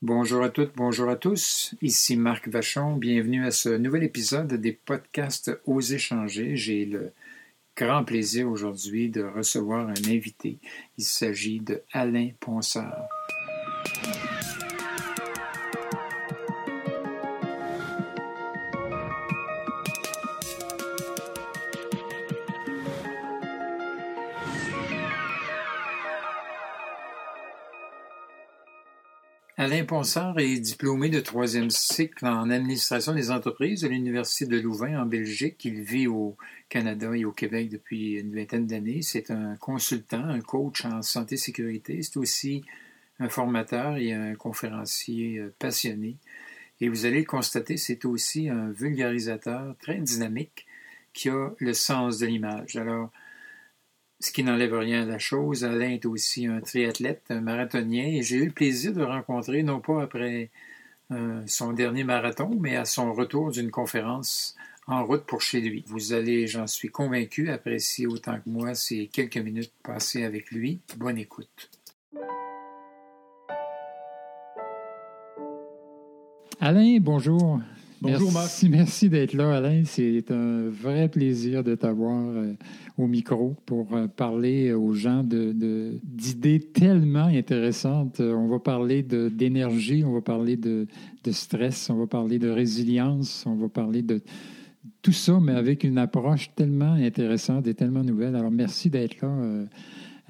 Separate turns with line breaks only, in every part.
Bonjour à toutes, bonjour à tous. Ici Marc Vachon. Bienvenue à ce nouvel épisode des podcasts Oser changer. J'ai le grand plaisir aujourd'hui de recevoir un invité. Il s'agit de Alain Ponsard. Alain Ponsard est diplômé de troisième cycle en administration des entreprises de l'Université de Louvain en Belgique. Il vit au Canada et au Québec depuis une vingtaine d'années. C'est un consultant, un coach en santé et sécurité. C'est aussi un formateur et un conférencier euh, passionné. Et vous allez le constater, c'est aussi un vulgarisateur très dynamique qui a le sens de l'image. Alors, ce qui n'enlève rien à la chose. Alain est aussi un triathlète, un marathonien, et j'ai eu le plaisir de le rencontrer, non pas après euh, son dernier marathon, mais à son retour d'une conférence en route pour chez lui. Vous allez, j'en suis convaincu, apprécier autant que moi ces quelques minutes passées avec lui. Bonne écoute. Alain, bonjour.
Bonjour
merci, Merci d'être là, Alain. C'est un vrai plaisir de t'avoir euh, au micro pour euh, parler aux gens d'idées de, tellement intéressantes. Euh, on va parler d'énergie, on va parler de, stress, on va parler de résilience, on va parler de tout ça, mais avec une approche tellement intéressante et tellement nouvelle. Alors, merci d'être là.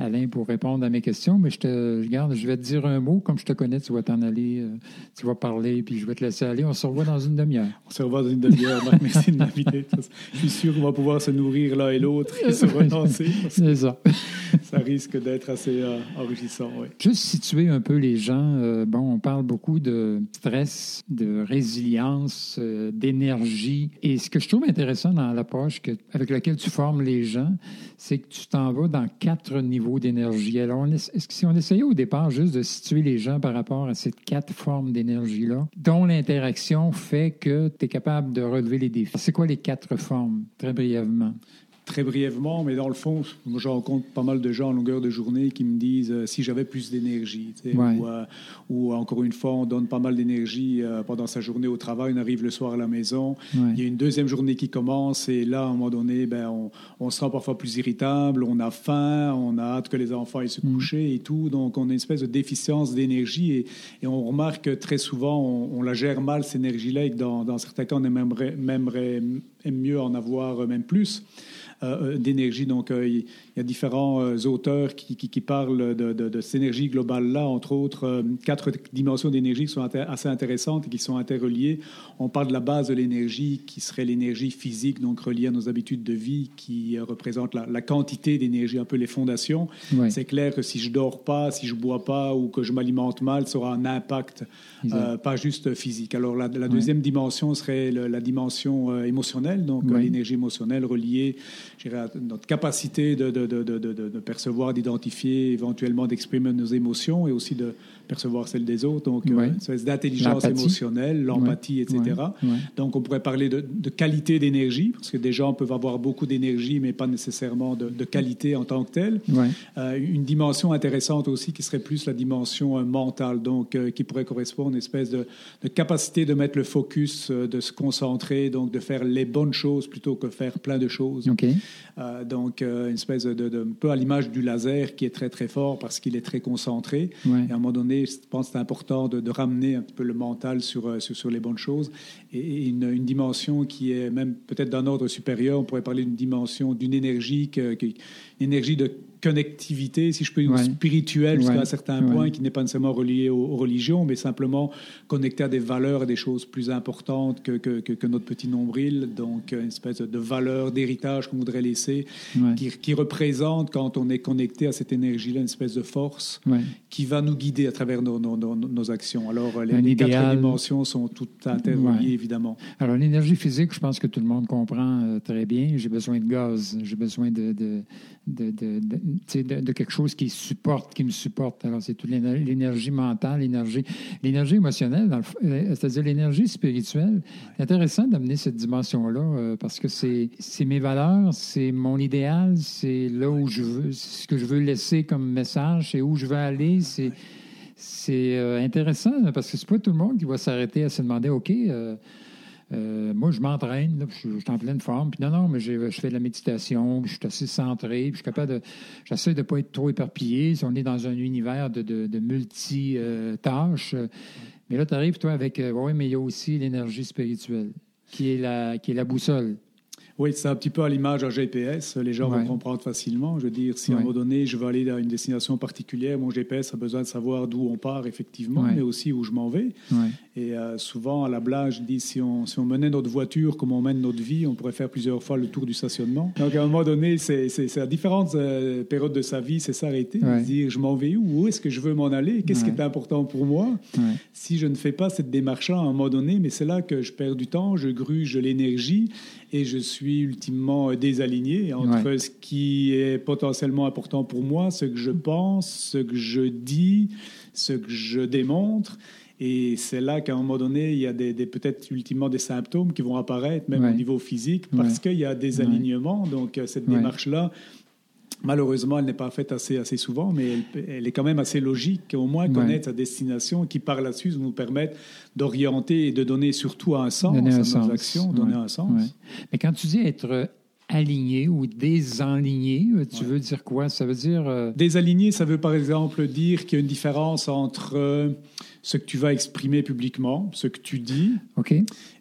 Alain, pour répondre à mes questions, mais je te garde, je vais te dire un mot, comme je te connais, tu vas t'en aller, euh, tu vas parler, puis je vais te laisser aller. On se revoit dans une demi-heure.
On se revoit dans une demi-heure. Merci de m'inviter. Je suis sûr qu'on va pouvoir se nourrir l'un et l'autre et se relancer.
C'est ça.
ça risque d'être assez euh, enrichissant, oui.
Juste situer un peu les gens. Euh, bon, on parle beaucoup de stress, de résilience, d'énergie. Et ce que je trouve intéressant dans l'approche avec laquelle tu formes les gens, c'est que tu t'en vas dans quatre niveaux d'énergie. Alors, est-ce que si on essayait au départ juste de situer les gens par rapport à ces quatre formes d'énergie-là, dont l'interaction fait que tu es capable de relever les défis? C'est quoi les quatre formes, très brièvement?
Très brièvement, mais dans le fond, je rencontre pas mal de gens en longueur de journée qui me disent euh, si j'avais plus d'énergie. Euh, ou, encore une fois, on donne pas mal d'énergie euh, pendant sa journée au travail, on arrive le soir à la maison, il y a une deuxième journée qui commence et là, à un moment donné, ben, on, on se sent parfois plus irritable, on a faim, on a hâte que les enfants aillent se mm. coucher et tout. Donc, on a une espèce de déficience d'énergie et, et, on remarque que très souvent, on, la gère mal, cette énergie-là, et que dans, dans, certains cas, on aimerait, aimerait mieux en avoir même plus. Euh, euh, d'énergie. Donc, euh, il y a différents auteurs qui, qui, parlent de, de, cette énergie globale-là, entre autres quatre dimensions d'énergie qui sont assez intéressantes et qui sont interreliées. On parle de la base de l'énergie qui serait l'énergie physique, donc reliée à nos habitudes de vie, qui représente la, quantité d'énergie, un peu les fondations. C'est clair que si je dors pas, si je bois pas ou que je m'alimente mal, ça aura un impact, pas juste physique. Alors, la, deuxième dimension serait la dimension émotionnelle, donc l'énergie émotionnelle reliée notre capacité de, de, de, de percevoir, d'identifier, éventuellement d'exprimer nos émotions et aussi de percevoir celles des autres. Donc, euh, une espèce d'intelligence émotionnelle, l'empathie, etc. Donc, on pourrait parler de, qualité d'énergie, parce que des gens peuvent avoir beaucoup d'énergie, mais pas nécessairement de, qualité en tant que telle. Euh, une dimension intéressante aussi qui serait plus la dimension euh, mentale, donc qui pourrait correspondre à une espèce de, capacité de mettre le focus, de se concentrer, donc de faire les bonnes choses plutôt que faire plein de choses. donc, une espèce de, un peu à l'image du laser qui est très très fort parce qu'il est très concentré. Et à un moment donné, je pense que c'est important de, ramener un peu le mental sur, euh, sur, les bonnes choses. Et, une, dimension qui est même peut-être d'un ordre supérieur, on pourrait parler d'une dimension, d'une énergie, qui, une énergie de connectivité, si je peux dire, spirituelle jusqu'à un certain point, qui n'est pas nécessairement relié aux, religions, mais simplement connecté à des valeurs et des choses plus importantes que, que, que, notre petit nombril. Donc, une espèce de valeur, d'héritage qu'on voudrait laisser, qui, qui, représente, quand on est connecté à cette énergie-là, une espèce de force qui va nous guider à travers nos, nos, nos, actions. Alors, les, quatre dimensions sont toutes interreliées, évidemment.
Alors, l'énergie physique, je pense que tout le monde comprend euh, très bien. J'ai besoin de gaz, j'ai besoin de, de, de, de, quelque chose qui supporte, qui me supporte. Alors, c'est toute l'énergie mentale, l'énergie, l'énergie émotionnelle, euh, c'est-à-dire l'énergie spirituelle. C'est intéressant d'amener cette dimension-là euh, parce que c'est, c'est mes valeurs, c'est mon idéal, c'est là où je veux, ce que je veux laisser comme message, c'est où je veux aller, c'est c'est intéressant parce que c'est pas tout le monde qui va s'arrêter à se demander, OK, moi, je m'entraîne, je, suis en pleine forme. Puis non, non, mais je fais de la méditation, je suis assez centré, puis je suis capable de. J'essaie de ne pas être trop éparpillé. Si on est dans un univers de, de multi-tâches. mais là, tu arrives, toi, avec. oui, mais il y a aussi l'énergie spirituelle, qui est la, qui est la boussole.
Oui, c'est un petit peu à l'image d'un GPS. Les gens vont comprendre facilement. Je veux dire, si à un moment donné, je veux aller à une destination particulière, mon GPS a besoin de savoir d'où on part, effectivement, mais aussi où je m'en vais. Et euh, souvent, à la blague, je dis, si on, si on menait notre voiture comme on mène notre vie, on pourrait faire plusieurs fois le tour du stationnement. Donc, à un moment donné, c'est à différentes euh, périodes de sa vie, c'est s'arrêter, dire, je m'en vais où, où est-ce que je veux m'en aller, qu'est-ce qui est important pour moi? Si je ne fais pas cette démarche-là à un moment donné, mais c'est là que je perds du temps, je gruge l'énergie et je suis ultimement désaligné entre ce qui est potentiellement important pour moi, ce que je pense, ce que je dis, ce que je démontre. Et c'est là qu'à un moment donné, il y a des, peut-être ultimement des symptômes qui vont apparaître, même au niveau physique, parce qu'il y a des alignements. Donc, cette démarche-là, Malheureusement, elle n'est pas faite assez, assez souvent, mais elle, est quand même assez logique, au moins connaître sa destination, qui par la suite nous permettre d'orienter et de donner surtout un sens à nos actions, donner un sens.
Mais quand tu dis être aligné ou désaligné, tu veux dire quoi? Ça veut dire... Euh,
désaligné, ça veut par exemple dire qu'il y a une différence entre euh, ce que tu vas exprimer publiquement, ce que tu dis,
OK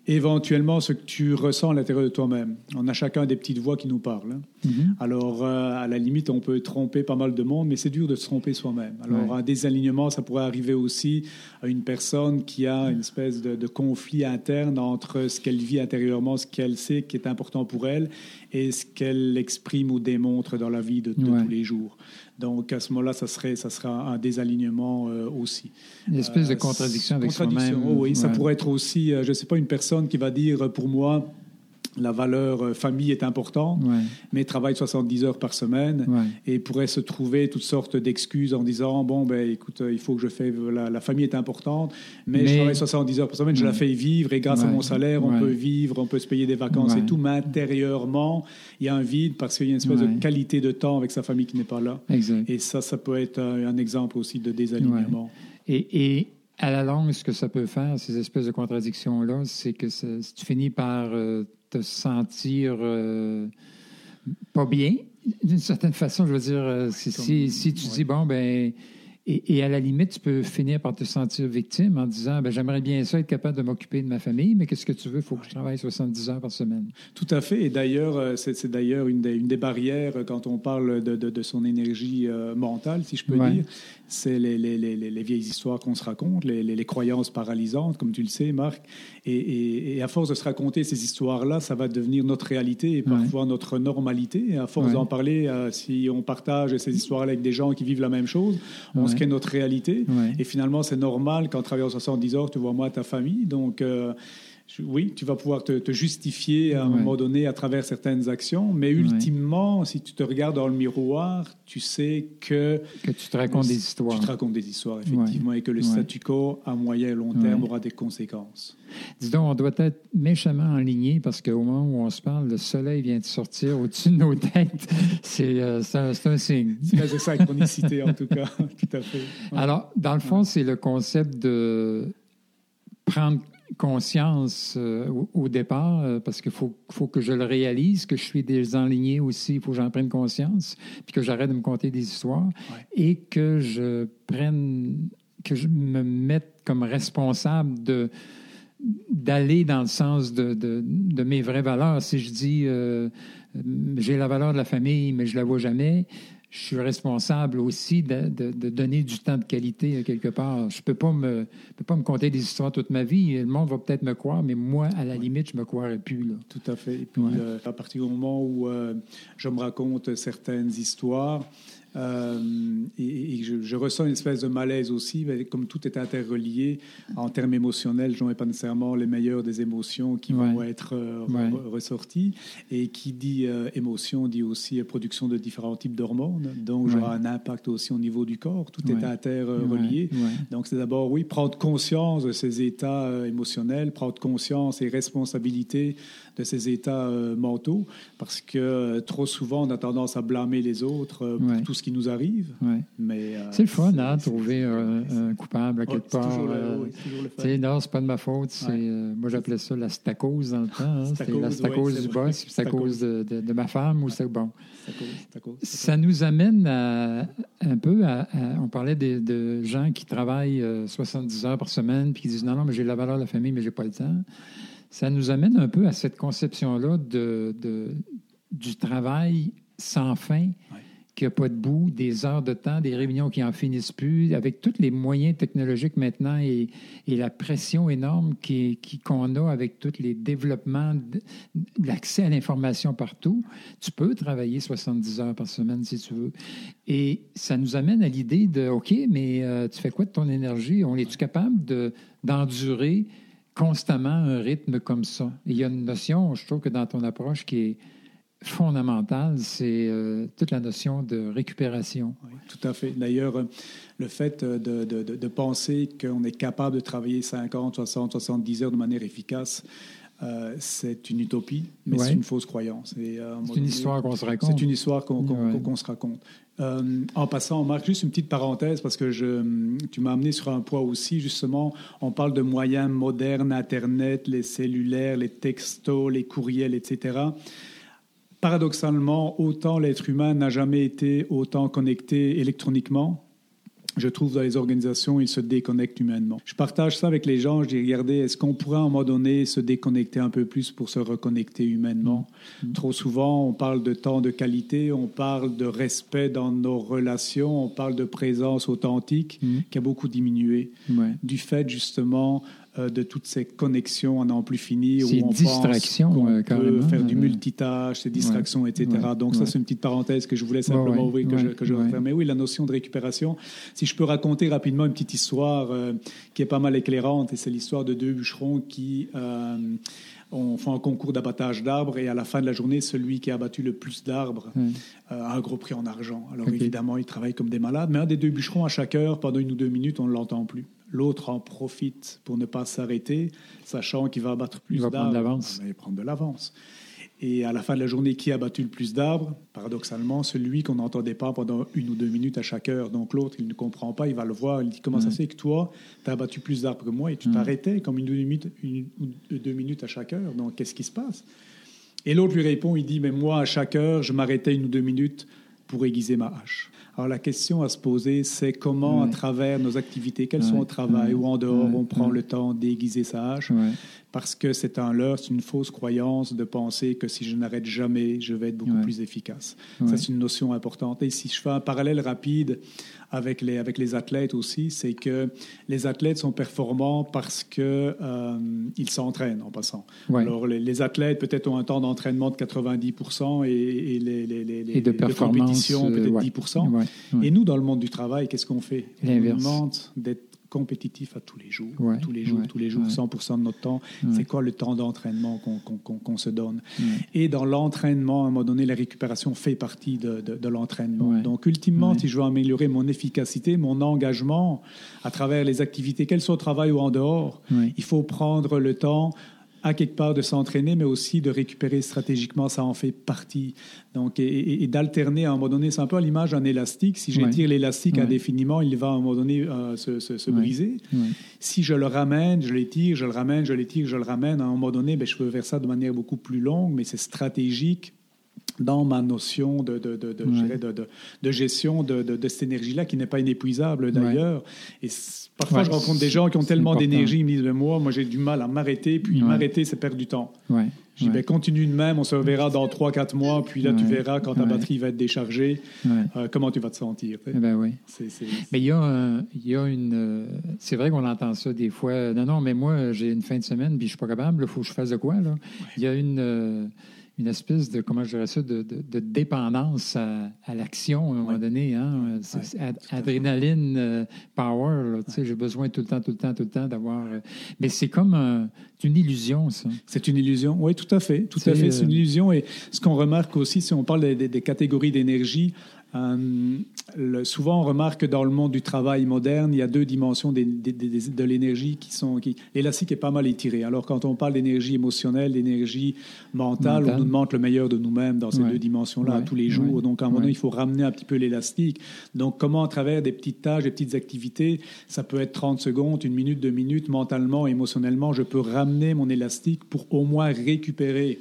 éventuellement ce que tu ressens à l'intérieur de toi-même. On a chacun des petites voix qui nous parlent. Hein. Mm-hmm. Alors, euh, à la limite, on peut tromper pas mal de monde, mais c'est dur de se tromper soi-même. Alors, un désalignement, ça pourrait arriver aussi à une personne qui a une espèce de, conflit interne entre ce qu'elle vit intérieurement, ce qu'elle sait qui est important pour elle, et ce qu'elle exprime ou démontre dans la vie de, tous les jours. Donc, à ce moment-là, ça serait, ça sera un désalignement euh, aussi.
Une espèce de euh, contradiction avec soi-même.
Oh oui, ça pourrait être aussi, je ne sais pas, une personne qui va dire pour moi la valeur euh, famille est importante, mais travaille 70 heures par semaine et pourrait se trouver toutes sortes d'excuses en disant bon ben écoute il faut que je fais la, famille est importante, mais, je travaille 70 heures par semaine, je la fais vivre et grâce à mon salaire on peut vivre, on peut se payer des vacances et tout, mais intérieurement il y a un vide parce qu'il y a une espèce de qualité de temps avec sa famille qui n'est pas là. Et ça ça peut être un, exemple aussi de désalignement.
Et, et à la longue, ce que ça peut faire, ces espèces de contradictions-là, c'est que tu finis par euh, te sentir euh, pas bien, d'une certaine façon. Je veux dire, euh, si, si, tu dis, bon, ben et, à la limite, tu peux finir par te sentir victime en disant ben, J'aimerais bien ça, être capable de m'occuper de ma famille, mais qu'est-ce que tu veux? Il faut que je travaille 70 heures par semaine.
Tout à fait. Et d'ailleurs, euh, c'est d'ailleurs une, une, des barrières quand on parle de, de, son énergie euh, mentale, si je peux dire. C'est les, les, les, les, vieilles histoires qu'on se raconte, les, croyances paralysantes, comme tu le sais, Marc. Et, et, à force de se raconter ces histoires-là, ça va devenir notre réalité et parfois notre normalité. Et à force d'en parler, euh, si on partage ces histoires-là avec des gens qui vivent la même chose, on se notre réalité. Et finalement, c'est normal qu'en travaillant 70 heures, tu vois moi ta famille. Donc, euh, oui, tu vas pouvoir te, justifier à un moment donné à travers certaines actions, mais ultimement, si tu te regardes dans le miroir, tu sais que...
Que tu te racontes des histoires.
Tu te racontes des histoires, effectivement, et que le statu quo, à moyen et long terme, aura des conséquences.
Dis donc, on doit être méchamment aligné parce qu'au moment où on se parle, le soleil vient de sortir au-dessus de nos têtes. C'est euh, un, signe.
C'est ça, chronicité, en tout cas. tout à fait.
Alors, dans le fond, c'est le concept de prendre conscience euh, au, départ, euh, parce qu'il faut, faut, que je le réalise, que je suis désenligné aussi, il faut que j'en prenne conscience, puis que j'arrête de me conter des histoires, et que je prenne, que je me mette comme responsable de d'aller dans le sens de, de, de, mes vraies valeurs. Si je dis euh, j'ai la valeur de la famille, mais je la vois jamais, je suis responsable aussi de, de, donner du temps de qualité quelque part. Je ne peux, pas me, peux pas me conter des histoires toute ma vie. Le monde va peut-être me croire, mais moi, à la limite, je ne me croirais plus. Là.
Tout à fait. Et puis, euh, à partir du moment où euh, je me raconte certaines histoires, euh, et, je, ressens une espèce de malaise aussi, comme tout est interrelié en termes émotionnels, je n'en ai pas nécessairement les meilleures des émotions qui vont être euh, ressorties. Et qui dit euh, émotion dit aussi production de différents types d'hormones. Donc, j'aurai un impact aussi au niveau du corps. Tout est interrelié. Donc, c'est d'abord, oui, prendre conscience de ces états émotionnels, prendre conscience et responsabilité de ces états mentaux, parce que trop souvent, on a tendance à blâmer les autres pour tout ce qui nous arrive. Mais
c'est le fun, hein, trouver un, coupable à quelque part. C'est non, c'est pas de ma faute. moi, j'appelais ça la stacose dans le temps. Hein. C'est la stacose du boss, c'est à cause de, de, ma femme ou c'est bon. Ça nous amène à, un peu à, on parlait de, de, gens qui travaillent 70 heures par semaine puis qui disent non, non, mais j'ai la valeur de la famille, mais j'ai pas le temps ça nous amène un peu à cette conception-là de, du travail sans fin, qui n'a pas de bout, des heures de temps, des réunions qui n'en finissent plus, avec tous les moyens technologiques maintenant et, la pression énorme qu'on a avec tous les développements, l'accès à l'information partout. Tu peux travailler 70 heures par semaine si tu veux. Et ça nous amène à l'idée de, OK, mais euh, tu fais quoi de ton énergie? On est-tu capable d'endurer constamment un rythme comme ça? il y a une notion, je trouve que dans ton approche qui est fondamentale, c'est euh, toute la notion de récupération.
Oui, tout à fait. D'ailleurs, le fait de, de, penser qu'on est capable de travailler 50, 60, 70 heures de manière efficace, euh, c'est une utopie, mais c'est une fausse croyance.
Euh, c'est une histoire qu'on se raconte.
C'est une histoire qu'on se raconte. Euh, en passant, on marque juste une petite parenthèse parce que je, tu m'as amené sur un point aussi. Justement, on parle de moyens modernes, Internet, les cellulaires, les textos, les courriels, etc. Paradoxalement, autant l'être humain n'a jamais été autant connecté électroniquement je trouve, dans les organisations, ils se déconnectent humainement. Je partage ça avec les gens. Je dis, regardez, est-ce qu'on pourrait à un moment donné se déconnecter un peu plus pour se reconnecter humainement? Mm. Trop souvent, on parle de temps de qualité, on parle de respect dans nos relations, on parle de présence authentique mm. qui a beaucoup diminué du fait justement euh, de toutes ces connexions en n'en plus fini.
Ces distractions,
on euh, peut faire du multitâche, ces distractions, etc. Donc ça, c'est une petite parenthèse que je voulais simplement ouvrir, que je, que je Mais oui, la notion de récupération. Si je peux raconter rapidement une petite histoire euh, qui est pas mal éclairante, et c'est l'histoire de deux bûcherons qui ont fait un concours d'abattage d'arbres et à la fin de la journée, celui qui a abattu le plus d'arbres a un gros prix en argent. Alors évidemment, ils travaillent comme des malades, mais un des deux bûcherons, à chaque heure, pendant une ou deux minutes, on ne l'entend plus. L'autre en profite pour ne pas s'arrêter, sachant qu'il va abattre plus d'arbres. Il va prendre de l'avance. Il va prendre de l'avance. Et à la fin de la journée, qui a battu le plus d'arbres? Paradoxalement, celui qu'on n'entendait pas pendant une ou deux minutes à chaque heure. Donc l'autre, il ne comprend pas, il va le voir, il dit Comment ça se fait que toi, tu as abattu plus d'arbres que moi et tu t'arrêtais comme une, une, ou deux minutes à chaque heure? Donc qu'est-ce qui se passe? Et l'autre lui répond Il dit Mais moi, à chaque heure, je m'arrêtais une ou deux minutes pour aiguiser ma hache. Alors la question à se poser, c'est comment, à travers nos activités, qu'elles sont au travail ou en dehors, on prend le temps d'aiguiser sa hache parce que c'est un leurre, c'est une fausse croyance de penser que si je n'arrête jamais, je vais être beaucoup plus efficace. Ça, c'est une notion importante. Et si je fais un parallèle rapide avec les, avec les athlètes aussi, c'est que les athlètes sont performants parce qu'ils euh, s'entraînent en passant. Alors, les, athlètes peut-être ont un temps d'entraînement de 90% et, et les, les, les,
de, compétition
peut-être 10%. Et nous, dans le monde du travail, qu'est-ce qu'on fait? On demande d'être compétitif à tous les jours, tous les jours, tous les jours, 100% de notre temps. C'est quoi le temps d'entraînement qu'on se donne? Et dans l'entraînement, à un moment donné, la récupération fait partie de, de, l'entraînement. Donc, ultimement, si je veux améliorer mon efficacité, mon engagement à travers les activités, qu'elles soient au travail ou en dehors, il faut prendre le temps à quelque part de s'entraîner, mais aussi de récupérer stratégiquement, ça en fait partie. Donc, et, d'alterner à un moment donné, c'est un peu à l'image d'un élastique. Si j'étire l'élastique indéfiniment, il va à un moment donné euh, se, briser. Si je le ramène, je l'étire, je le ramène, je l'étire, je le ramène, à un moment donné, ben, je peux faire ça de manière beaucoup plus longue, mais c'est stratégique dans ma notion de, de, de, de gestion de, cette énergie-là, qui n'est pas inépuisable d'ailleurs. Et parfois, je rencontre des gens qui ont tellement d'énergie, ils me disent, mais moi, moi j'ai du mal à m'arrêter, puis m'arrêter, c'est perdre du temps. Je dis, ben, continue de même, on se reverra dans 3-4 mois, puis là, tu verras quand ta batterie va être déchargée, euh, comment tu vas te sentir.
Eh ben oui. Mais il y, a, il y a une. Euh, c'est vrai qu'on entend ça des fois. Non, non, mais moi, j'ai une fin de semaine, puis je suis pas capable, il faut que je fasse de quoi, là? Il y a une. Euh, une espèce de, comment je dirais ça, de, de, dépendance à, à l'action à un moment donné. Hein? adrénaline euh, power. J'ai besoin tout le temps, tout le temps, tout le temps d'avoir. Euh, mais c'est comme une illusion, ça.
C'est une illusion, oui, tout à fait. Tout à fait. C'est une euh, illusion. Et ce qu'on remarque aussi, si on parle des, des catégories d'énergie, Euh, souvent, on remarque que dans le monde du travail moderne, il y a deux dimensions de l'énergie qui sont. Qui, l'élastique est pas mal étiré. Alors, quand on parle d'énergie émotionnelle, d'énergie mentale, on nous demande le meilleur de nous-mêmes dans ces deux dimensions-là tous les jours. Donc, à un moment donné, il faut ramener un petit peu l'élastique. Donc, comment, à travers des petites tâches, des petites activités, ça peut être 30 secondes, une minute, deux minutes, mentalement, émotionnellement, je peux ramener mon élastique pour au moins récupérer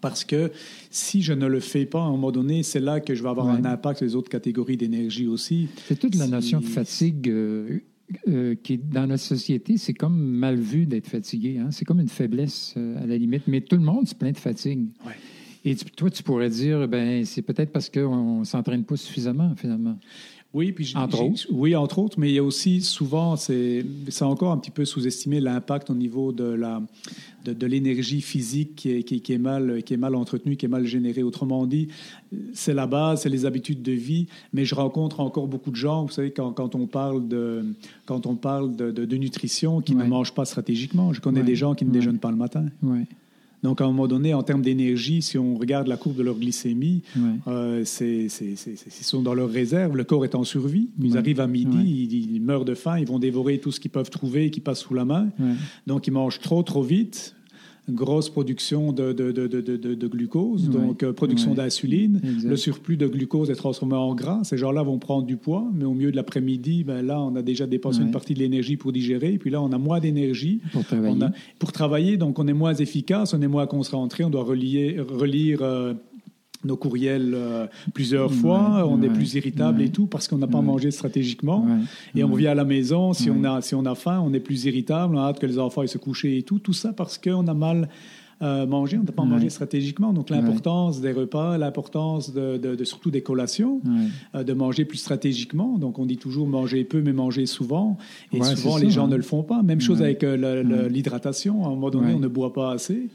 parce que si je ne le fais pas à un moment donné, c'est là que je vais avoir un impact sur les autres catégories d'énergie aussi.
C'est toute la notion de fatigue euh, euh, qui dans notre société, c'est comme mal vu d'être fatigué. Hein? C'est comme une faiblesse euh, à la limite. Mais tout le monde se plaint de fatigue. Et toi, tu pourrais dire, ben, c'est peut-être parce qu'on ne s'entraîne pas suffisamment, finalement.
Oui, puis entre autres. Oui, entre autres, mais il y a aussi souvent, c'est encore un petit peu sous-estimé l'impact au niveau de la de, l'énergie physique qui est, qui, est mal qui est mal entretenue, qui est mal générée. Autrement dit, c'est la base, c'est les habitudes de vie. Mais je rencontre encore beaucoup de gens, vous savez, quand, quand on parle de quand on parle de, de, nutrition, qui ne mangent pas stratégiquement. Je connais des gens qui ne déjeunent pas le matin. Donc, à un moment donné, en termes d'énergie, si on regarde la courbe de leur glycémie, euh, c'est, ils sont dans leur réserve, le corps est en survie. Ils arrivent à midi, ils, meurent de faim, ils vont dévorer tout ce qu'ils peuvent trouver qui passe sous la main. Donc, ils mangent trop, trop vite grosse production de, de, de, de glucose, donc euh, production d'insuline. Le surplus de glucose est transformé en gras. Ces gens-là vont prendre du poids, mais au milieu de l'après-midi, ben là, on a déjà dépensé une partie de l'énergie pour digérer. Et puis là, on a moins d'énergie
pour travailler.
pour travailler, donc on est moins efficace, on est moins concentré, on doit relier, relire euh, nos courriels euh, plusieurs fois, on est plus irritable et tout parce qu'on n'a pas mangé stratégiquement. Et on revient à la maison, si, on a, si on a faim, on est plus irritable, on a hâte que les enfants aillent se coucher et tout. Tout ça parce qu'on a mal euh, mangé, on n'a pas mangé stratégiquement. Donc l'importance des repas, l'importance de, surtout des collations, euh, de manger plus stratégiquement. Donc on dit toujours manger peu mais manger souvent. Et souvent les gens hein. ne le font pas. Même chose avec l'hydratation. À un moment donné, on ne boit pas assez.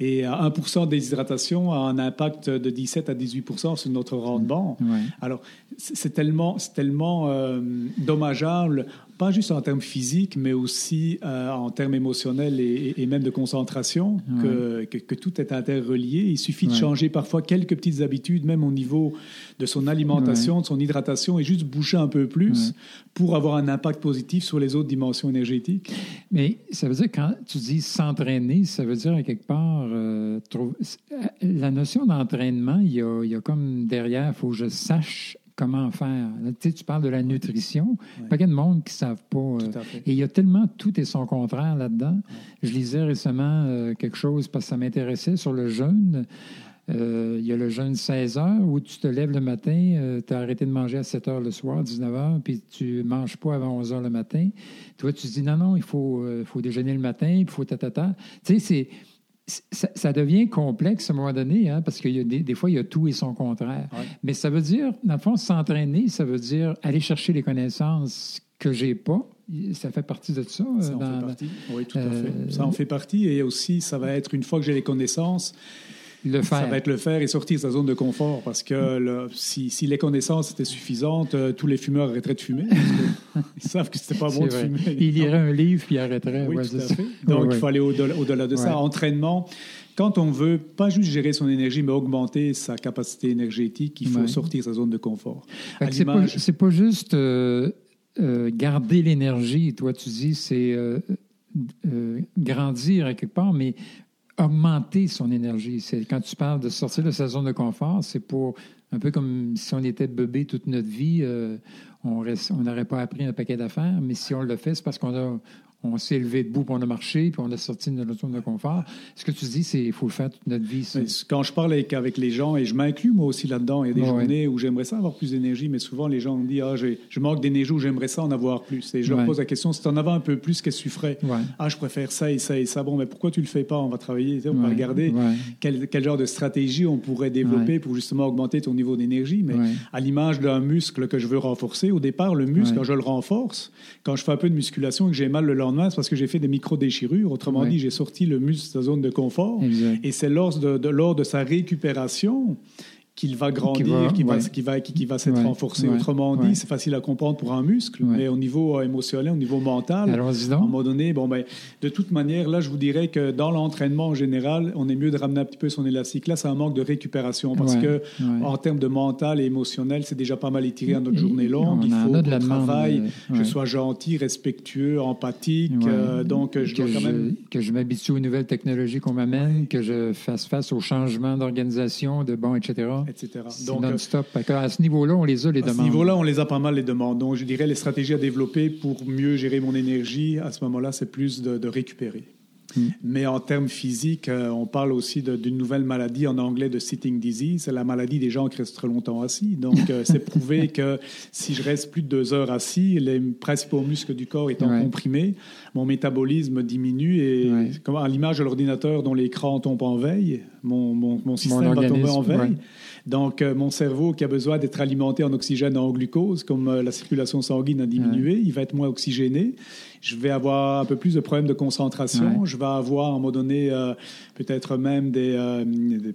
Et 1% des hydratations a un impact de 17 à 18% sur notre rendement. Alors, c'est tellement, tellement euh, dommageable pas juste en termes physiques, mais aussi euh, en termes émotionnels et, même de concentration, que, que, tout est interrelié. Il suffit de changer parfois quelques petites habitudes, même au niveau de son alimentation, de son hydratation, et juste bouger un peu plus pour avoir un impact positif sur les autres dimensions énergétiques.
Mais ça veut dire, quand tu dis s'entraîner, ça veut dire quelque part, euh, la notion d'entraînement, il il y a comme derrière, il faut que je sache comment faire. tu, tu parles de la nutrition. Il y a pas de monde qui ne savent pas. Euh, et il y a tellement tout et son contraire là-dedans. Je lisais récemment euh, quelque chose parce que ça m'intéressait sur le jeûne. Euh, il y a le jeûne 16 heures où tu te lèves le matin, tu as arrêté de manger à 7 heures le soir, 19 heures, puis tu ne manges pas avant 11 heures le matin. Toi, tu te dis non, non, il faut, faut déjeuner le matin, il faut ta, Tu sais, c'est ça, devient complexe à un moment donné, hein, parce que des, des, fois, il y a tout et son contraire. Mais ça veut dire, dans le fond, s'entraîner, ça veut dire aller chercher les connaissances que j'ai pas. Ça fait partie de ça.
Ça en fait partie. Oui, tout à fait. Euh, ça en fait partie. Et aussi, ça va être, une fois que j'ai les connaissances,
le faire.
Ça va être le faire et sortir de sa zone de confort. Parce que si, si, les connaissances étaient suffisantes, euh, tous les fumeurs arrêteraient de fumer. ils savent que c'était pas bon de fumer.
Ils liraient un livre puis arrêteraient.
Oui, tout à fait. Donc, il faut aller au-delà de ça. Entraînement. Quand on veut pas juste gérer son énergie, mais augmenter sa capacité énergétique, il faut sortir de sa zone de confort.
C'est pas, pas, juste euh, euh, garder l'énergie. Toi, tu dis, c'est grandir à quelque part, mais augmenter son énergie. C'est quand tu parles de sortir de sa zone de confort, c'est pour un peu comme si on était bébé toute notre vie, euh, on n'aurait pas appris un paquet d'affaires, mais si on le fait, c'est parce qu'on a on s'est levé debout, puis on a marché, puis on a sorti de notre zone de confort. Ce que tu dis, c'est qu'il faut le faire toute notre vie.
Quand je parle avec, avec, les gens, et je m'inclus moi aussi là-dedans, il y a des journées où j'aimerais ça avoir plus d'énergie, mais souvent les gens me disent Ah, je manque d'énergie ou j'aimerais ça en avoir plus. Et je leur pose la question si tu en avais un peu plus, qu'est-ce que tu ferais? Ah, je préfère ça et ça et ça. Bon, mais pourquoi tu le fais pas? On va travailler, on va regarder quel, quel, genre de stratégie on pourrait développer pour justement augmenter ton niveau d'énergie. Mais à l'image d'un muscle que je veux renforcer, au départ, le muscle, quand je le renforce, quand je fais un peu de musculation et que j'ai mal le lendemain, c'est parce que j'ai fait des micro-déchirures. Autrement dit, j'ai sorti le muscle de sa zone de confort. Et c'est lors de, lors de sa récupération qu'il va grandir, qu'il va, qui va, qui, va s'être renforcé. Autrement dit, c'est facile à comprendre pour un muscle, mais au niveau euh, émotionnel, au niveau mental, à un moment donné, bon, ben, de toute manière, là, je vous dirais que dans l'entraînement en général, on est mieux de ramener un petit peu son élastique. Là, c'est un manque de récupération parce que en termes de mental et émotionnel, c'est déjà pas mal étiré à notre journée longue. Il faut qu'on travaille, que je sois gentil, respectueux, empathique. Euh, donc, je
que
dois quand même...
Que je m'habitue aux nouvelles technologies qu'on m'amène, que je fasse face aux changements d'organisation, de bon, etc
etc.
Donc, non-stop. À ce niveau-là, on les a, les demandes.
À ce niveau-là, on les a pas mal, les demandes. Donc, je dirais les stratégies à développer pour mieux gérer mon énergie, à ce moment-là, c'est plus de, récupérer. Hmm. Mais en termes physiques, euh, on parle aussi d'une nouvelle maladie en anglais de sitting disease. C'est la maladie des gens qui restent très longtemps assis. Donc, euh, c'est prouvé que si je reste plus de deux heures assis, les principaux muscles du corps étant comprimés, mon métabolisme diminue et, comme à l'image de l'ordinateur dont l'écran tombe en veille, mon, mon, mon système va tomber en veille. Donc, euh, mon cerveau qui a besoin d'être alimenté en oxygène et en glucose, comme euh, la circulation sanguine a diminué, il va être moins oxygéné je vais avoir un peu plus de problèmes de concentration. Je vais avoir, à un moment donné, euh, peut-être même des,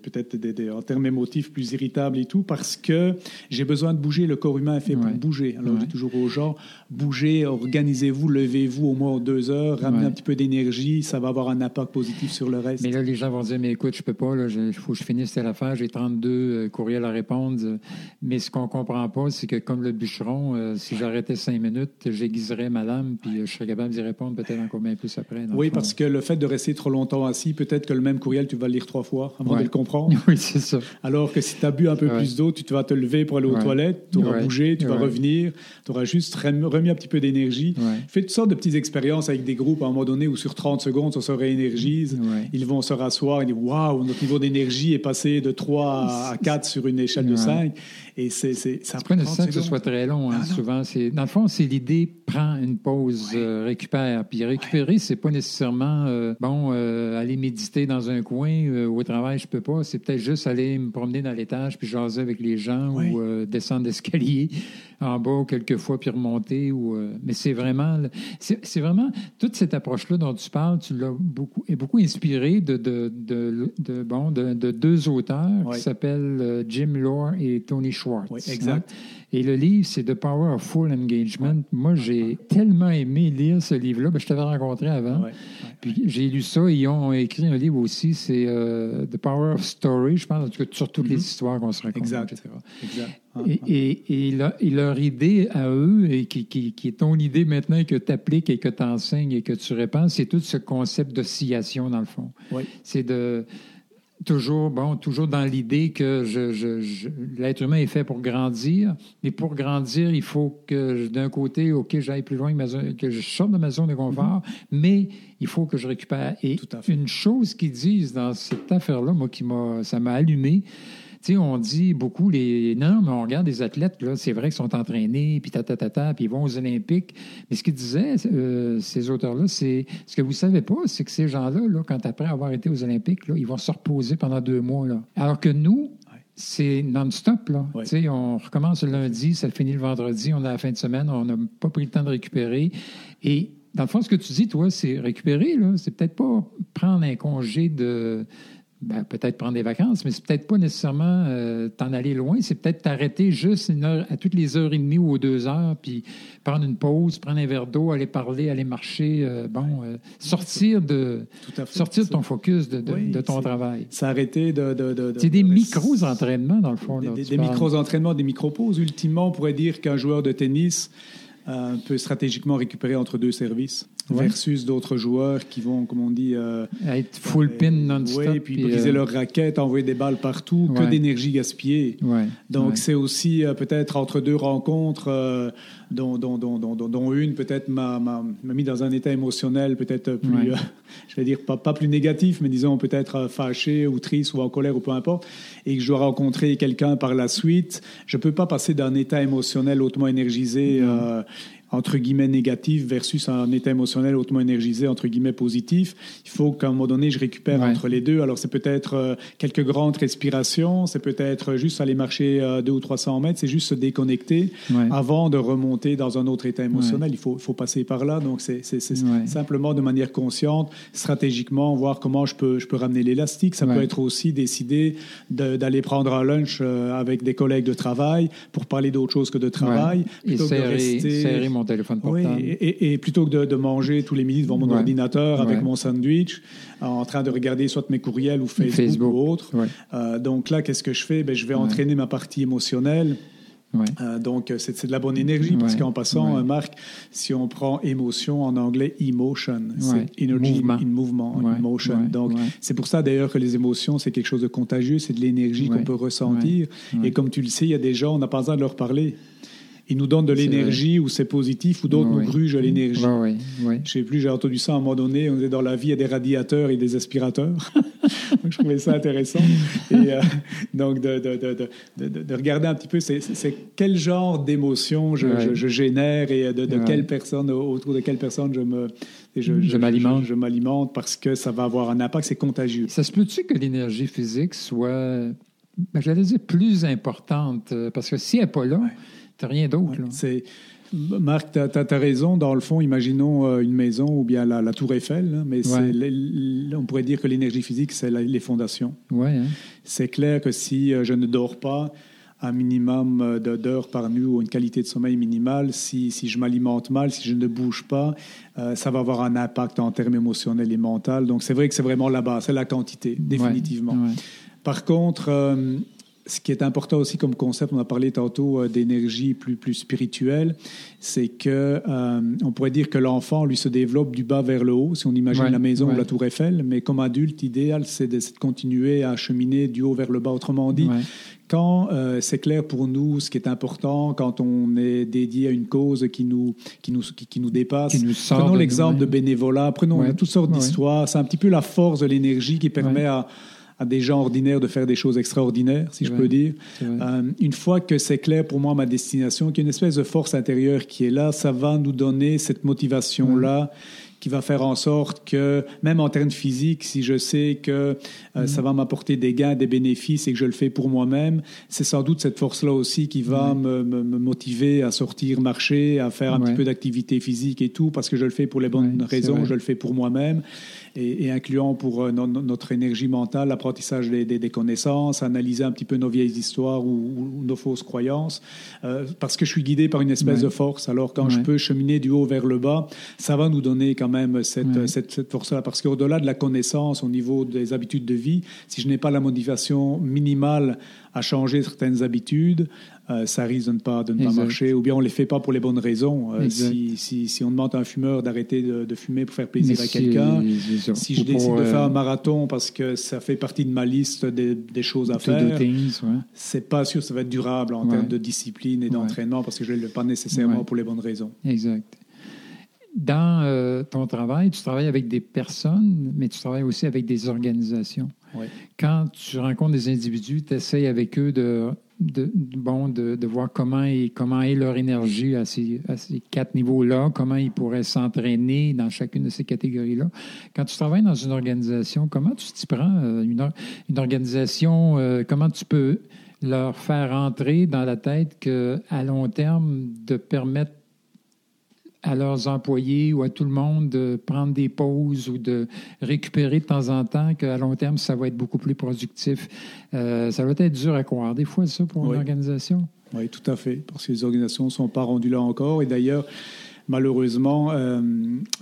peut-être des, en termes émotifs plus irritables et tout, parce que j'ai besoin de bouger. Le corps humain est fait pour bouger. Alors, je dis toujours aux gens, bougez, organisez-vous, levez-vous au moins deux heures, ramenez un petit peu d'énergie, ça va avoir un impact positif sur le reste.
Mais là, les gens vont dire, mais écoute, je peux pas, il faut que je finisse telle affaire, j'ai 32 euh, courriels à répondre. Mais ce qu'on comprend pas, c'est que comme le bûcheron, si j'arrêtais cinq minutes, j'aiguiserais ma lame, puis je serais capable d'y répondre peut-être encore bien plus après.
Oui, parce que le fait de rester trop longtemps assis, peut-être que le même courriel, tu vas le lire trois fois avant de le comprendre.
Oui, c'est ça.
Alors que si tu as bu un peu plus d'eau, tu vas te lever pour aller aux toilettes, tu auras bougé, tu vas revenir, tu auras juste remis un petit peu d'énergie. Fais toutes sortes de petites expériences avec des groupes à un moment donné où sur 30 secondes, ça se réénergise. Ils vont se rasseoir et dire Waouh, notre niveau d'énergie est passé de 3 à 4 sur une échelle de 5. Et c'est,
ça pas nécessaire que ce soit très long. Hein. Ah, Souvent, c'est, dans le fond, c'est l'idée prends une pause, euh, récupère. Puis récupérer, c'est pas nécessairement euh, bon euh, aller méditer dans un coin au travail, je peux pas. C'est peut-être juste aller me promener dans l'étage puis jaser avec les gens ou descendre l'escalier en bas quelques fois puis remonter. Ou, mais c'est vraiment, c'est, vraiment toute cette approche-là dont tu parles. Tu l'as beaucoup, est beaucoup inspiré de, de, de, bon de, deux auteurs qui s'appellent Jim Lore et Tony Schwartz.
Oui, exact.
Et le livre, c'est The Power of Full Engagement. Moi, j'ai tellement aimé lire ce livre-là. Ben, je t'avais rencontré avant. Puis j'ai lu ça. Ils ont écrit un livre aussi, c'est euh, The Power of Story, je pense, en tout cas, sur toutes les mm-hmm. histoires qu'on se raconte,
exact. etc. Exact.
Ah, et, ah. et, et, leur idée à eux, et qui, qui, qui est ton idée maintenant que tu appliques et que tu enseignes et que tu répands, c'est tout ce concept d'oscillation, dans le fond.
Oui.
C'est de toujours, bon, toujours dans l'idée que je, l'être humain est fait pour grandir, mais pour grandir, il faut que d'un côté, OK, j'aille plus loin, que je sorte de ma zone de confort, mm-hmm. mais il faut que je récupère. Et une chose qu'ils disent dans cette affaire-là, moi, qui m'a, ça m'a allumé, tu sais, on dit beaucoup les. Non, mais on regarde les athlètes, là, c'est vrai qu'ils sont entraînés, puis ta, ta, ta, ta, puis ils vont aux Olympiques. Mais ce qu'ils disaient, euh, ces auteurs-là, c'est. Ce que vous ne savez pas, c'est que ces gens-là, là, quand après avoir été aux Olympiques, là, ils vont se reposer pendant deux mois. Là. Alors que nous, c'est non-stop. Là. On recommence le lundi, ça finit le vendredi, on a la fin de semaine, on n'a pas pris le temps de récupérer. Et dans le fond, ce que tu dis, toi, c'est récupérer. Là. C'est peut-être pas prendre un congé de, ben, peut-être prendre des vacances, mais c'est peut-être pas nécessairement euh, t'en aller loin. C'est peut-être t'arrêter juste une heure, à toutes les heures et demie ou aux deux heures, puis prendre une pause, prendre un verre d'eau, aller parler, aller marcher. Euh, bon, euh, sortir de sortir de ton focus, de, de, ton travail.
S'arrêter de. de
c'est des micros-entraînements, dans le fond.
des, des micros-entraînements, des micro-pauses. Ultimement, on pourrait dire qu'un joueur de tennis peut stratégiquement récupérer entre deux services versus d'autres joueurs qui vont, comme on dit... Euh,
être full euh, pin non-stop.
Oui, puis, briser euh, leur raquette, envoyer des balles partout, que d'énergie gaspillée. Donc, c'est aussi peut-être entre deux rencontres, dont, dont, dont, dont, une peut-être m'a mis dans un état émotionnel peut-être plus, je vais dire, pas, pas, plus négatif, mais disons peut-être fâché ou triste ou en colère ou peu importe, et que je dois rencontrer quelqu'un par la suite. Je ne peux pas passer d'un état émotionnel hautement énergisé entre guillemets négatif versus un état émotionnel hautement énergisé entre guillemets positif. Il faut qu'à un moment donné, je récupère entre les deux. Alors c'est peut-être euh, quelques grandes respirations, c'est peut-être juste aller marcher euh, deux ou 300 mètres, c'est juste se déconnecter avant de remonter dans un autre état émotionnel. Il faut, faut passer par là. Donc c'est simplement de manière consciente stratégiquement voir comment je peux, je peux ramener l'élastique. Ça peut être aussi décider d'aller prendre un lunch euh, avec des collègues de travail pour parler d'autre chose que de travail.
Et serrer, mon téléphone portable.
et, plutôt que de, manger tous les midis devant mon ordinateur avec mon sandwich, en train de regarder soit mes courriels ou Facebook, ou autre. Euh, donc là, qu'est-ce que je fais? Ben, Je vais entraîner ma partie émotionnelle. Euh, donc, c'est de la bonne énergie parce qu'en passant, euh, Marc, si on prend émotion en anglais, emotion, c'est energy mouvement. in movement, emotion. Donc, c'est pour ça d'ailleurs que les émotions, c'est quelque chose de contagieux, c'est de l'énergie qu'on peut ressentir. Et comme tu le sais, il y a des gens, on n'a pas besoin de leur parler ils nous donnent de l'énergie ou c'est positif ou d'autres nous grugent l'énergie.
Ouais, ouais,
Je sais plus, j'ai entendu ça à un moment donné. On est dans la vie, il y a des radiateurs et des aspirateurs. donc, je trouvais ça intéressant. Et euh, donc, de, de, de, de, regarder un petit peu, c'est quel genre d'émotion je, je, génère et de, quelle personne, autour de quelle personne je me.
Je, je m'alimente.
Je, m'alimente parce que ça va avoir un impact, c'est contagieux.
Ça se peut-tu que l'énergie physique soit, ben, j'allais dire, plus importante? Parce que si elle n'est pas là, rien d'autre.
c'est Marc, tu as, raison. Dans le fond, imaginons euh, une maison ou bien la, tour Eiffel, mais on pourrait dire que l'énergie physique, c'est les fondations.
Ouais, hein.
C'est clair que si euh, je ne dors pas un minimum euh, d'heures par nuit ou une qualité de sommeil minimale, si, si je m'alimente mal, si je ne bouge pas, ça va avoir un impact en termes émotionnels et mentaux. Donc c'est vrai que c'est vraiment la base, c'est la quantité, définitivement. Par contre, ce qui est important aussi comme concept, on a parlé tantôt euh, d'énergie plus, plus spirituelle, c'est que euh, on pourrait dire que l'enfant, lui, se développe du bas vers le haut, si on imagine la maison ou la tour Eiffel, mais comme adulte, l'idéal, c'est de, continuer à cheminer du haut vers le bas. Autrement dit, quand euh, c'est clair pour nous ce qui est important, quand on est dédié à une cause qui nous, qui nous, qui, nous dépasse, prenons l'exemple de, bénévolat, prenons toutes sortes d'histoires, c'est un petit peu la force de l'énergie qui permet à à des gens ordinaires de faire des choses extraordinaires, si je peux dire. Euh, une fois que c'est clair pour moi ma destination, qu'il y a une espèce de force intérieure qui est là, ça va nous donner cette motivation-là qui va faire en sorte que, même en termes physiques, si je sais que euh, ça va m'apporter des gains, des bénéfices et que je le fais pour moi-même, c'est sans doute cette force-là aussi qui va me, motiver à sortir marcher, à faire un petit peu d'activité physique et tout, parce que je le fais pour les bonnes raisons, je le fais pour moi-même et, incluant pour euh, notre énergie mentale l'apprentissage des, connaissances, analyser un petit peu nos vieilles histoires ou, nos fausses croyances, euh, parce que je suis guidé par une espèce de force. Alors quand je peux cheminer du haut vers le bas, ça va nous donner quand même cette, cette, cette force-là, parce qu'au-delà de la connaissance au niveau des habitudes de vie, si je n'ai pas la motivation minimale à changer certaines habitudes, euh, ça risque de ne pas, de ne pas marcher, ou bien on ne les fait pas pour les bonnes raisons. Euh, si, si, si, on demande à un fumeur d'arrêter de, fumer pour faire plaisir à quelqu'un, si je décide de faire un marathon parce que ça fait partie de ma liste des, des choses à faire, c'est pas sûr que ça va être durable en termes de discipline et d'entraînement parce que je ne le fais pas nécessairement pour les bonnes raisons.
Exact. Dans euh, ton travail, tu travailles avec des personnes, mais tu travailles aussi avec des organisations. Quand tu rencontres des individus, tu essaies avec eux de de, bon, de, voir comment, est, comment est leur énergie à ces, quatre niveaux-là, comment ils pourraient s'entraîner dans chacune de ces catégories-là. Quand tu travailles dans une organisation, comment tu t'y prends? Euh, une, une organisation, euh, comment tu peux leur faire entrer dans la tête qu'à long terme, de permettre à leurs employés ou à tout le monde de prendre des pauses ou de récupérer de temps en temps, qu'à long terme, ça va être beaucoup plus productif. Euh, ça va être dur à croire, des fois, ça, pour une organisation.
Oui, tout à fait, parce que les organisations ne sont pas rendues là encore. Et d'ailleurs, malheureusement, euh,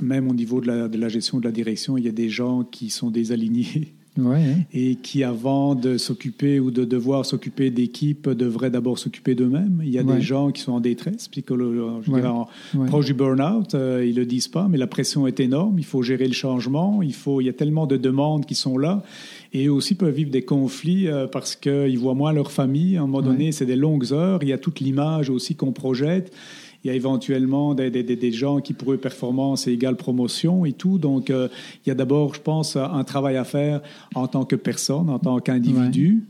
même au niveau de la, de la gestion de la direction, il y a des gens qui sont désalignés
Hein.
et qui, avant de s'occuper ou de devoir s'occuper d'équipes, devraient d'abord s'occuper d'eux-mêmes. Il y a des gens qui sont en détresse, psychologiquement, proche du burn-out, euh, ils le disent pas, mais la pression est énorme. Il faut gérer le changement. Il faut, il y a tellement de demandes qui sont là. Et aussi peuvent vivre des conflits euh, parce qu'ils voient moins leur famille. À un moment donné, c'est des longues heures. Il y a toute l'image aussi qu'on projette il y a éventuellement des, des, des, gens qui, pour eux, performance égale promotion et tout. Donc, euh, il y a d'abord, je pense, un travail à faire en tant que personne, en tant qu'individu.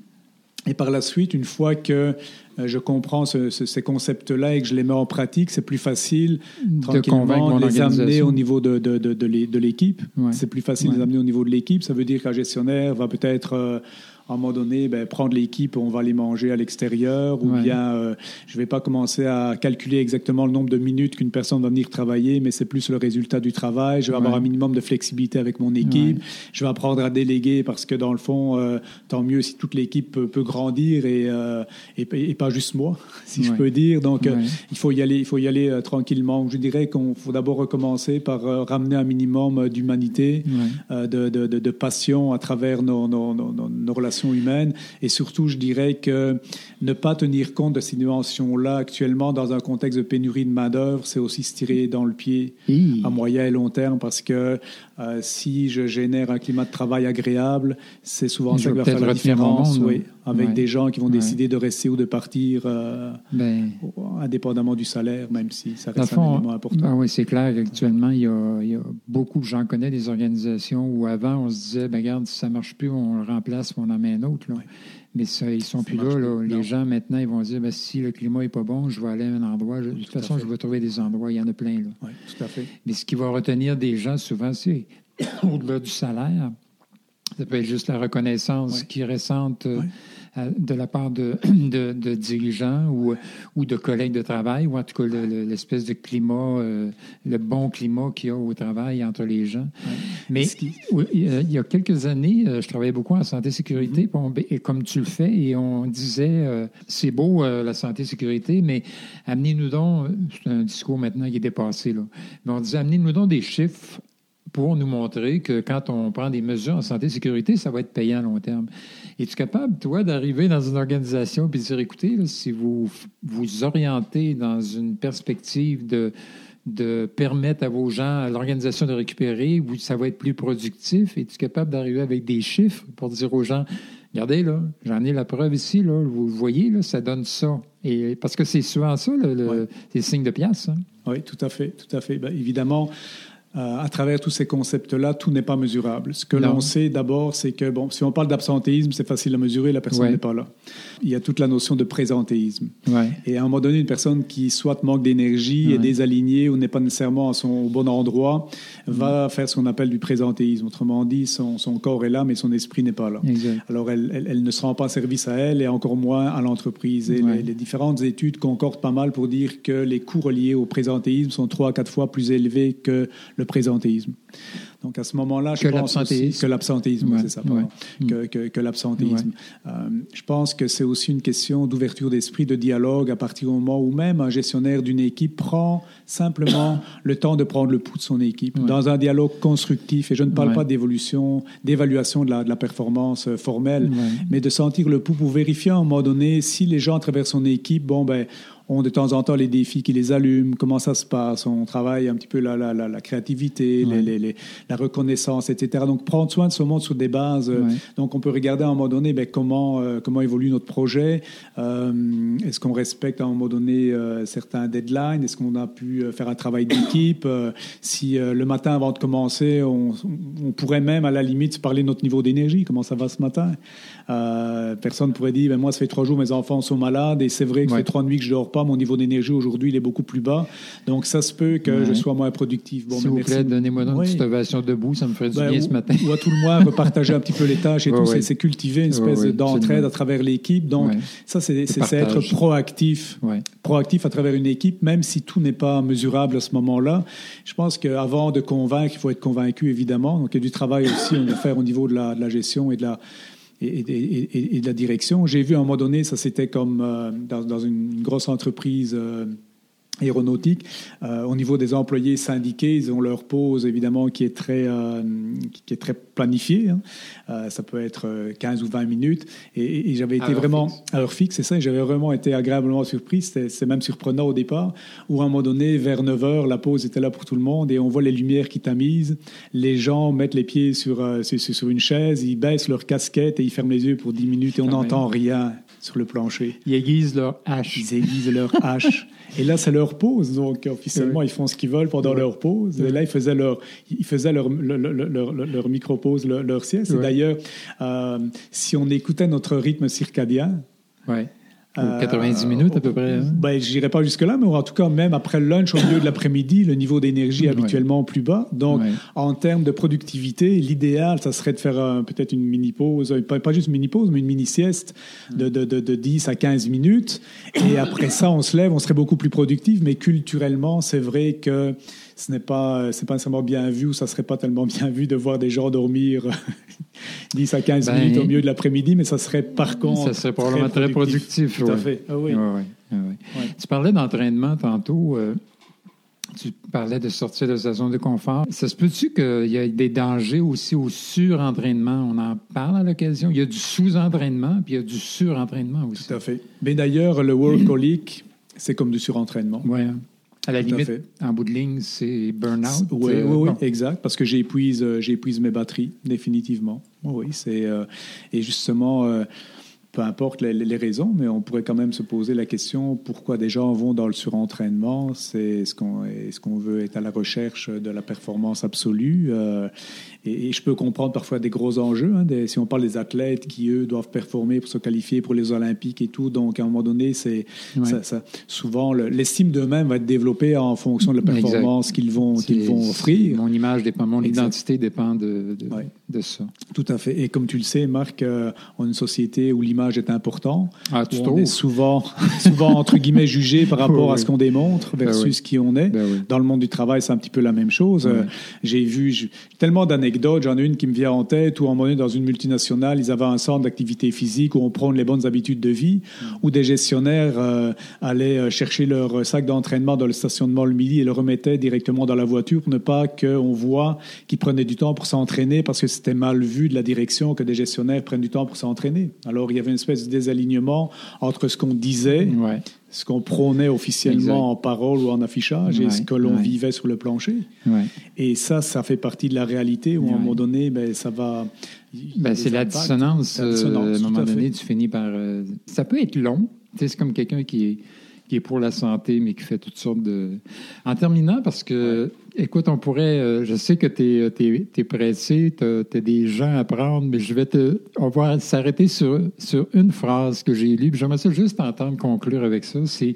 Et par la suite, une fois que je comprends ces concepts-là et que je les mets en pratique, c'est plus facile tranquillement de les amener au niveau de, de, de, l'équipe. C'est plus facile de les amener au niveau de l'équipe. Ça veut dire qu'un gestionnaire va peut-être à un moment donné, ben, prendre l'équipe, on va les manger à l'extérieur, ou bien euh, je ne vais pas commencer à calculer exactement le nombre de minutes qu'une personne va venir travailler, mais c'est plus le résultat du travail. Je vais avoir un minimum de flexibilité avec mon équipe. Je vais apprendre à déléguer parce que dans le fond, euh, tant mieux si toute l'équipe peut, grandir euh, et, et, pas juste moi, si je peux dire. Donc il faut y aller, il faut y aller tranquillement. Je dirais qu'on faut d'abord recommencer par ramener un minimum d'humanité, de, de, de, de, passion à travers nos, nos, nos, nos relations humaine. Et surtout, je dirais que ne pas tenir compte de ces dimensions-là actuellement dans un contexte de pénurie de main-d'œuvre, c'est aussi se tirer dans le pied à moyen et long terme parce que euh, si je génère un climat de travail agréable, c'est souvent ça qui va faire la différence. oui, avec des gens qui vont décider de rester ou de partir euh, ben. indépendamment du salaire, même si ça reste un élément important.
Ah oui, c'est clair. Actuellement, il y, a, il y a beaucoup, j'en connais des organisations où avant, on se disait, ben, regarde, si ça ne marche plus, on le remplace, on en met un autre. Là. Mais ça, ils sont plus là, Les gens, maintenant, ils vont dire ben, si le climat n'est pas bon, je vais aller à un endroit. de toute façon, je vais trouver des endroits. Il y en a plein. Là.
Oui, tout à fait.
Mais ce qui va retenir des gens, souvent, c'est au-delà du salaire. Ça peut être juste la reconnaissance qui récente. Euh, euh, de la part de, de, dirigeants ou, ou, de collègues de travail, ou en tout cas l'espèce de climat, euh, le bon climat qu'il y a au travail entre les gens. Mais il y a quelques années, euh, je travaillais beaucoup en santé-sécurité, mm-hmm. et comme tu le fais, et on disait, c'est beau la santé-sécurité, mais amenez-nous donc, c'est un discours maintenant qui est dépassé, là, mais on disait, amenez-nous donc des chiffres pour nous montrer que quand on prend des mesures en santé et sécurité, ça va être payant à long terme. Es-tu capable, toi, d'arriver dans une organisation et de dire, écoutez, si vous vous orientez dans une perspective de, de permettre à vos gens, à l'organisation de récupérer, ça va être plus productif, es-tu capable d'arriver avec des chiffres pour dire aux gens, regardez, là, j'en ai la preuve ici, là, vous voyez, là, ça donne ça. Et, parce que c'est souvent ça, le, le ouais. signe de pièce. Hein.
Oui, tout à fait, tout à fait. Ben, évidemment, euh, à travers tous ces concepts-là, tout n'est pas mesurable. Ce que l'on sait d'abord, c'est que, bon, si on parle d'absentéisme, c'est facile à mesurer, la personne n'est pas là. Il y a toute la notion de présentéisme. Et à un moment donné, une personne qui soit manque d'énergie, est désalignée ou n'est pas nécessairement à son, au bon endroit, va faire ce qu'on appelle du présentéisme. Autrement dit, son, son, corps est là, mais son esprit n'est pas là. Alors, elle, elle, ne se rend pas service à elle et encore moins à l'entreprise. Et les, les, différentes études concordent pas mal pour dire que les coûts reliés au présentéisme sont trois à quatre fois plus élevés que le présentéisme. Donc à ce moment-là, je pense que l'absentéisme, c'est ça, que, que, que l'absentéisme. Euh, je pense que c'est aussi une question d'ouverture d'esprit, de dialogue à partir du moment où même un gestionnaire d'une équipe prend simplement le temps de prendre le pouls de son équipe dans un dialogue constructif. Et je ne parle pas d'évolution, d'évaluation de la, de la performance euh, formelle, mais de sentir le pouls pour vérifier à un moment donné si les gens à travers son équipe, bon ben ont de temps en temps les défis qui les allument, comment ça se passe, on travaille un petit peu la, la, la, créativité, les, les, la reconnaissance, etc. Donc prendre soin de ce monde sur des bases. Euh, donc on peut regarder à un moment donné ben, comment, euh, comment évolue notre projet, euh, est-ce qu'on respecte à un moment donné certains deadlines, est-ce qu'on a pu faire un travail d'équipe, si le matin avant de commencer, on, on, pourrait même à la limite parler de notre niveau d'énergie, comment ça va ce matin. personne pourrait dire, ben, moi ça fait trois jours mes enfants sont malades et c'est vrai que ça fait trois nuits que je dors pas mon niveau d'énergie aujourd'hui, il est beaucoup plus bas. Donc, ça se peut que je sois moins productif.
Bon, S'il vous plaît, donnez-moi une petite ovation debout, ça me ferait du ben, bien ce matin.
Ou à tout le moins, partager un petit peu les tâches et tout. C'est cultiver une espèce d'entraide à travers l'équipe. Donc, ça, c'est être proactif. Proactif à travers une équipe, même si tout n'est pas mesurable à ce moment-là. Je pense qu'avant de convaincre, il faut être convaincu, évidemment. Donc, il y a du travail aussi à faire au niveau de la, de la gestion et de la et, de la direction. J'ai vu à un moment donné, ça c'était comme euh, dans, une grosse entreprise euh, aéronautique. Euh, au niveau des employés syndiqués, ils ont leur pause évidemment qui est très, euh, qui est très planifiée. Hein. Euh, ça peut être 15 ou 20 minutes. Et, j'avais été vraiment à heure fixe, c'est ça. Et j'avais vraiment été agréablement surpris. C'est même surprenant au départ, où à un moment donné, vers 9 heures, la pause était là pour tout le monde et on voit les lumières qui tamisent. Les gens mettent les pieds sur, sur, sur, une chaise, ils baissent leur casquette et ils ferment les yeux pour 10 minutes et on n'entend rien sur le plancher.
Ils aiguisent leur hache.
Ils aiguisent leur hache. Et là, c'est leur pause. Donc, officiellement, ils font ce qu'ils veulent pendant leur pause. Et là, ils faisaient leur, ils faisaient leur, leur, leur, micro-pause, leur, sieste. Et d'ailleurs, euh, si on écoutait notre rythme circadien, ouais.
90 euh, minutes à peu près. Hein?
Ben, je n'irai pas jusque-là, mais en tout cas, même après le lunch, au milieu de l'après-midi, le niveau d'énergie est habituellement plus bas. Donc, en termes de productivité, l'idéal, ça serait de faire peut-être une mini-pause, pas, pas, juste une mini-pause, mais une mini-sieste de, de, de, de, 10 à 15 minutes. Et après ça, on se lève, on serait beaucoup plus productif. Mais culturellement, c'est vrai que ce n'est pas, c'est pas nécessairement bien vu ou ça serait pas tellement bien vu de voir des gens dormir 10 à 15 ben, minutes au milieu de l'après-midi, mais ça serait par contre.
Ça serait probablement très productif.
Tout à fait. Ah oui.
Tu parlais d'entraînement tantôt. Euh, tu parlais de sortir de sa zone de confort. Ça se peut-tu qu'il y ait des dangers aussi au surentraînement? On en parle à l'occasion. Il y a du sous-entraînement, puis il y a du surentraînement aussi.
Tout à fait. Mais d'ailleurs, le workaholic, c'est comme du surentraînement.
Oui. À la limite, en bout de ligne, c'est burn-out.
Oui, oui, oui, exact, parce que j'épuise, euh, j'épuise mes batteries, définitivement. Oui, c'est euh, et justement, euh, peu importe les, raisons, mais on pourrait quand même se poser la question pourquoi des gens vont dans le surentraînement? C'est ce qu'on est-ce qu'on veut être à la recherche de la performance absolue et, je peux comprendre parfois des gros enjeux. Hein, si on parle des athlètes qui eux doivent performer pour se qualifier pour les Olympiques et tout, donc à un moment donné, c'est ça, souvent l'estime d'eux-mêmes va être développée en fonction de la performance qu'ils vont qu'ils vont offrir.
Mon image dépend, mon identité dépend de de, ça.
Tout à fait. Et comme tu le sais, Marc, euh, on est une société où l'image est important.
Ah,
on est souvent, souvent, entre guillemets, jugé par rapport à ce qu'on démontre ben versus qui on est. Ben Dans le monde du travail, c'est un petit peu la même chose. Euh, j'ai vu tellement d'anecdotes. J'en ai une qui me vient en tête où, en moment dans une multinationale, ils avaient un centre d'activité physique où on prend les bonnes habitudes de vie, mm. où des gestionnaires euh, allaient euh, chercher leur sac d'entraînement dans le stationnement le midi et le remettaient directement dans la voiture pour ne pas qu'on voit qu'ils prenaient du temps pour s'entraîner parce que c'était mal vu de la direction que des gestionnaires prennent du temps pour s'entraîner. Alors, il y avait une espèce de désalignement entre ce qu'on disait, ce qu'on prônait officiellement en parole ou en affichage et ce que l'on vivait sur le plancher. Et ça, ça fait partie de la réalité où à un moment donné, ben, ça va.
Ben, c'est la dissonance. Euh, à un moment donné, tu finis par. Euh, ça peut être long. C'est comme quelqu'un qui est qui est pour la santé, mais qui fait toutes sortes de... En terminant, parce que, écoute, on pourrait... Euh, je sais que tu es, es, pressé, tu as, des gens à prendre, mais je vais te... On va s'arrêter sur, sur une phrase que j'ai lue, j'aimerais ça juste entendre conclure avec ça, c'est...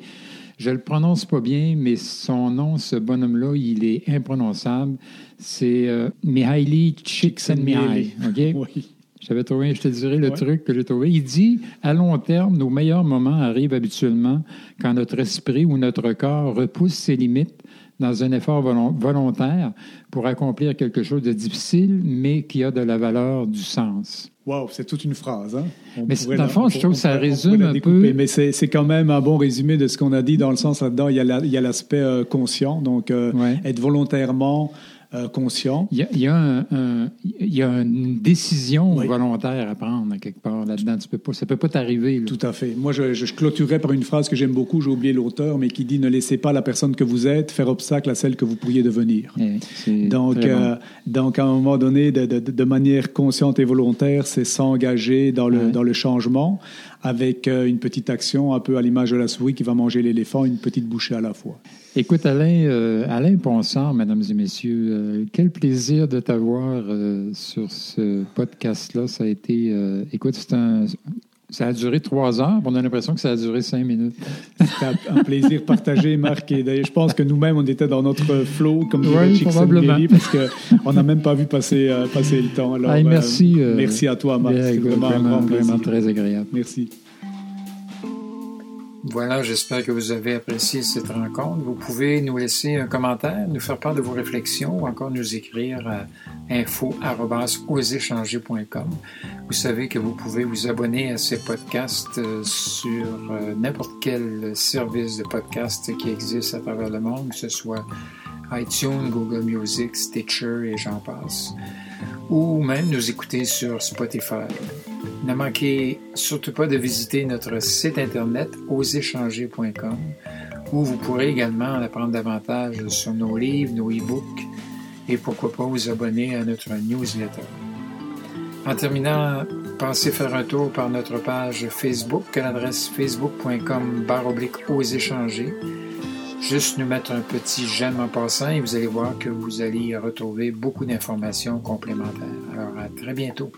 Je le prononce pas bien, mais son nom, ce bonhomme-là, il est imprononçable. C'est euh, Mihaly Csikszentmihalyi. OK? Oui. J'avais trouvé, je te dirais le truc que j'ai trouvé. Il dit à long terme, nos meilleurs moments arrivent habituellement quand notre esprit ou notre corps repousse ses limites dans un effort volontaire pour accomplir quelque chose de difficile, mais qui a de la valeur, du sens.
Wow, c'est toute une phrase. Hein?
mais dans le fond, je trouve que ça résume un peu.
Mais c'est quand même un bon résumé de ce qu'on a dit dans le sens là-dedans. Il y a l'aspect euh, conscient, donc euh, être volontairement euh, conscient.
Il y a, il y a, une décision volontaire à prendre quelque part là-dedans. Tu peux pas, ça ne peut pas t'arriver.
Tout à fait. Moi, je, je clôturerais par une phrase que j'aime beaucoup, j'ai oublié l'auteur, mais qui dit Ne laissez pas la personne que vous êtes faire obstacle à celle que vous pourriez devenir.
Eh,
donc, euh, donc, à un moment donné, de, de, de manière consciente et volontaire, c'est s'engager dans le, dans le changement avec euh, une petite action, un peu à l'image de la souris qui va manger l'éléphant, une petite bouchée à la fois.
Écoute, Alain, euh, Alain Ponsard, mesdames et messieurs, euh, quel plaisir de t'avoir sur ce podcast-là. Ça a été, écoute, c'est un, ça a duré trois heures. On a l'impression que ça a duré cinq minutes.
C'était un plaisir partagé, Marc. Et d'ailleurs, je pense que nous-mêmes, on était dans notre flow, comme
oui, probablement.
parce qu'on n'a même pas vu passer, passer le temps. Alors,
merci.
merci à toi, Marc. C'est vraiment, vraiment, un grand plaisir.
Vraiment très agréable.
Merci.
Voilà, j'espère que vous avez apprécié cette rencontre. Vous pouvez nous laisser un commentaire, nous faire part de vos réflexions ou encore nous écrire à info.oséchanger.com. Vous savez que vous pouvez vous abonner à ces podcasts euh, sur euh, n'importe quel service de podcast qui existe à travers le monde, que ce soit iTunes, Google Music, Stitcher et j'en passe. Ou même nous écouter sur Spotify. Ne manquez surtout pas de visiter notre site internet oséchanger.com où vous pourrez également en apprendre davantage sur nos livres, nos e-books et pourquoi pas vous abonner à notre newsletter. En terminant, pensez faire un tour par notre page Facebook à l'adresse facebook.com oblique oséchanger. Juste nous mettre un petit j'aime en passant et vous allez voir que vous allez retrouver beaucoup d'informations complémentaires. Alors à très bientôt.